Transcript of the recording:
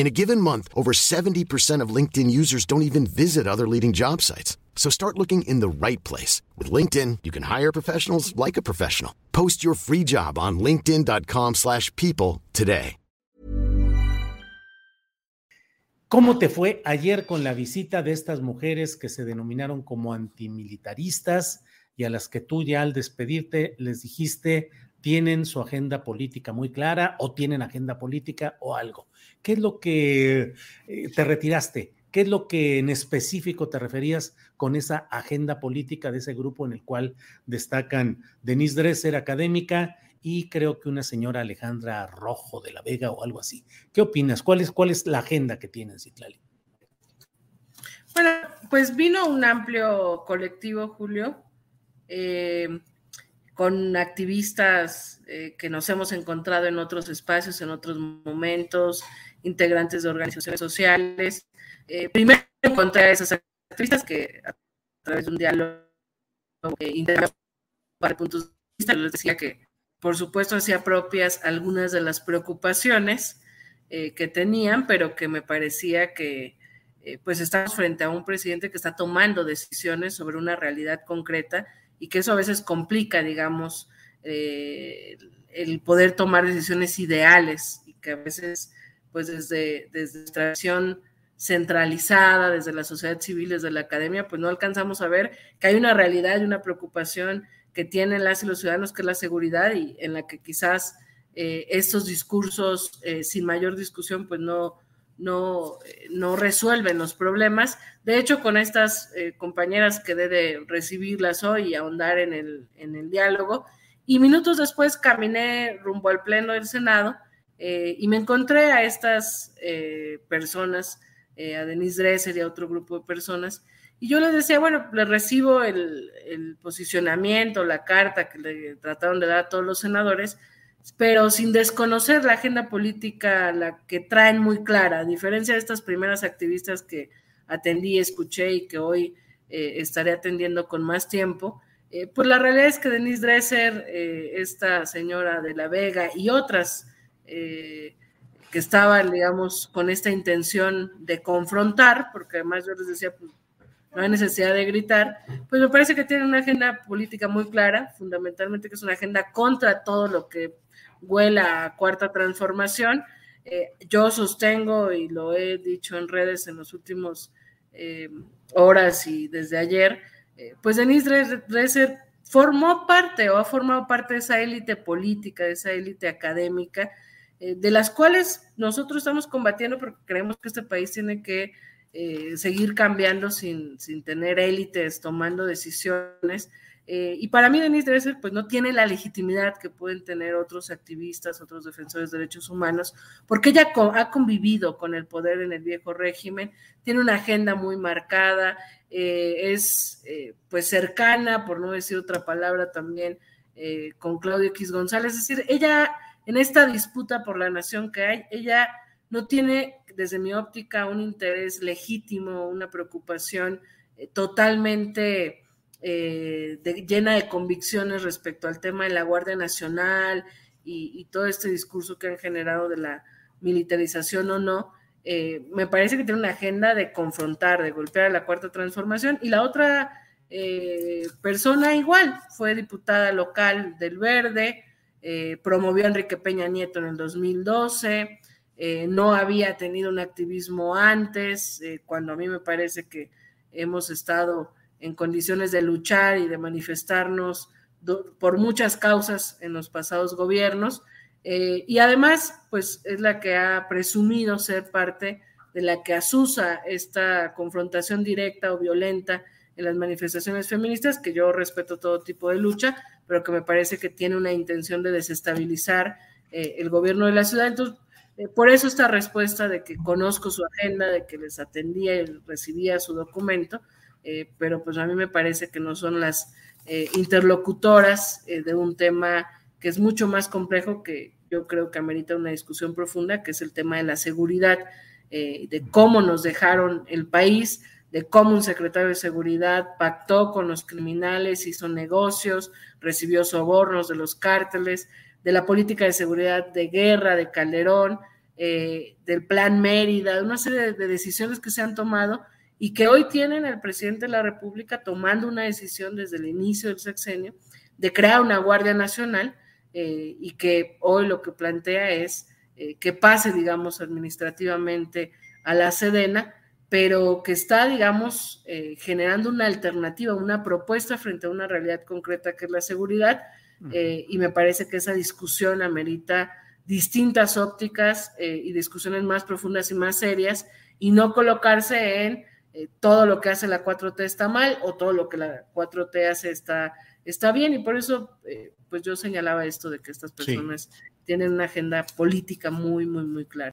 In a given month, over 70% of LinkedIn users don't even visit other leading job sites. So start looking in the right place. With LinkedIn, you can hire professionals like a professional. Post your free job on linkedin.com slash people today. ¿Cómo te fue ayer con la visita de estas mujeres que se denominaron como antimilitaristas y a las que tú ya al despedirte les dijiste tienen su agenda política muy clara o tienen agenda política o algo? ¿Qué es lo que eh, te retiraste? ¿Qué es lo que en específico te referías con esa agenda política de ese grupo en el cual destacan Denise Dresser, académica, y creo que una señora Alejandra Rojo de la Vega o algo así? ¿Qué opinas? ¿Cuál es, cuál es la agenda que tienen, Citlali? Bueno, pues vino un amplio colectivo, Julio, eh, con activistas eh, que nos hemos encontrado en otros espacios, en otros momentos, integrantes de organizaciones sociales. Eh, primero encontré a esas activistas que a través de un diálogo eh, para puntos de vista les decía que por supuesto hacía propias algunas de las preocupaciones eh, que tenían, pero que me parecía que eh, pues estamos frente a un presidente que está tomando decisiones sobre una realidad concreta y que eso a veces complica, digamos, el poder tomar decisiones ideales y que a veces pues desde, desde tradición centralizada, desde la sociedad civil, desde la academia, pues no alcanzamos a ver que hay una realidad y una preocupación que tienen las y los ciudadanos, que es la seguridad, y en la que quizás eh, estos discursos eh, sin mayor discusión, pues no, no, eh, no resuelven los problemas. De hecho, con estas compañeras quedé de recibirlas hoy y ahondar en el, en el diálogo, y minutos después caminé rumbo al Pleno del Senado, eh, y me encontré a estas eh, personas, eh, a Denise Dresser y a otro grupo de personas, y yo les decía, bueno, les recibo el, el, posicionamiento, la carta que le trataron de dar a todos los senadores, pero sin desconocer la agenda política, la que traen muy clara, a diferencia de estas primeras activistas que atendí, escuché y que hoy estaré atendiendo con más tiempo. pues la realidad es que Denise Dresser, esta señora de La Vega y otras eh, que estaban, digamos, con esta intención de confrontar, porque además yo les decía, pues, no hay necesidad de gritar, pues me parece que tienen una agenda política muy clara, fundamentalmente que es una agenda contra todo lo que huela a cuarta transformación. Eh, yo sostengo, y lo he dicho en redes en los últimos eh, horas y desde ayer, pues Denise Dresser formó parte o ha formado parte de esa élite política, de esa élite académica, eh, de las cuales nosotros estamos combatiendo porque creemos que este país tiene que eh, seguir cambiando sin, tener élites tomando decisiones. Eh, y para mí, Denise Dresser, pues no tiene la legitimidad que pueden tener otros activistas, otros defensores de derechos humanos, porque ella ha convivido con el poder en el viejo régimen, tiene una agenda muy marcada, es pues cercana, por no decir otra palabra también, con Claudio X González. Es decir, ella en esta disputa por la nación que hay, ella no tiene, desde mi óptica, un interés legítimo, una preocupación eh, totalmente eh, llena de convicciones respecto al tema de la Guardia Nacional y, todo este discurso que han generado de la militarización o no. Eh, me parece que tiene una agenda de confrontar, de golpear a la cuarta transformación y la otra persona igual, fue diputada local del Verde, promovió a Enrique Peña Nieto en el 2012, eh, no había tenido un activismo antes, eh, cuando a mí me parece que hemos estado en condiciones de luchar y de manifestarnos por muchas causas en los pasados gobiernos. Eh, y además, pues es la que ha presumido ser parte de la que asusa esta confrontación directa o violenta en las manifestaciones feministas, que yo respeto todo tipo de lucha, pero que me parece que tiene una intención de desestabilizar el gobierno de la ciudad. Entonces, eh, por eso esta respuesta de que conozco su agenda, de que les atendía y recibía su documento, pero pues a mí me parece que no son las interlocutoras de un tema que es mucho más complejo, que yo creo que amerita una discusión profunda, que es el tema de la seguridad, eh, de cómo nos dejaron el país, de cómo un secretario de seguridad pactó con los criminales, hizo negocios, recibió sobornos de los cárteles, de la política de seguridad de guerra de Calderón, eh, del plan Mérida, una serie de decisiones que se han tomado y que hoy tienen el presidente de la República tomando una decisión desde el inicio del sexenio de crear una Guardia Nacional eh, y que hoy lo que plantea es eh, que pase, digamos, administrativamente a la Sedena, pero que está, digamos, generando una alternativa, una propuesta frente a una realidad concreta que es la seguridad, y me parece que esa discusión amerita distintas ópticas y discusiones más profundas y más serias, y no colocarse en todo lo que hace la 4T está mal o todo lo que la 4T hace está, está bien, y por eso pues yo señalaba esto de que estas personas tienen una agenda política muy, muy, muy clara.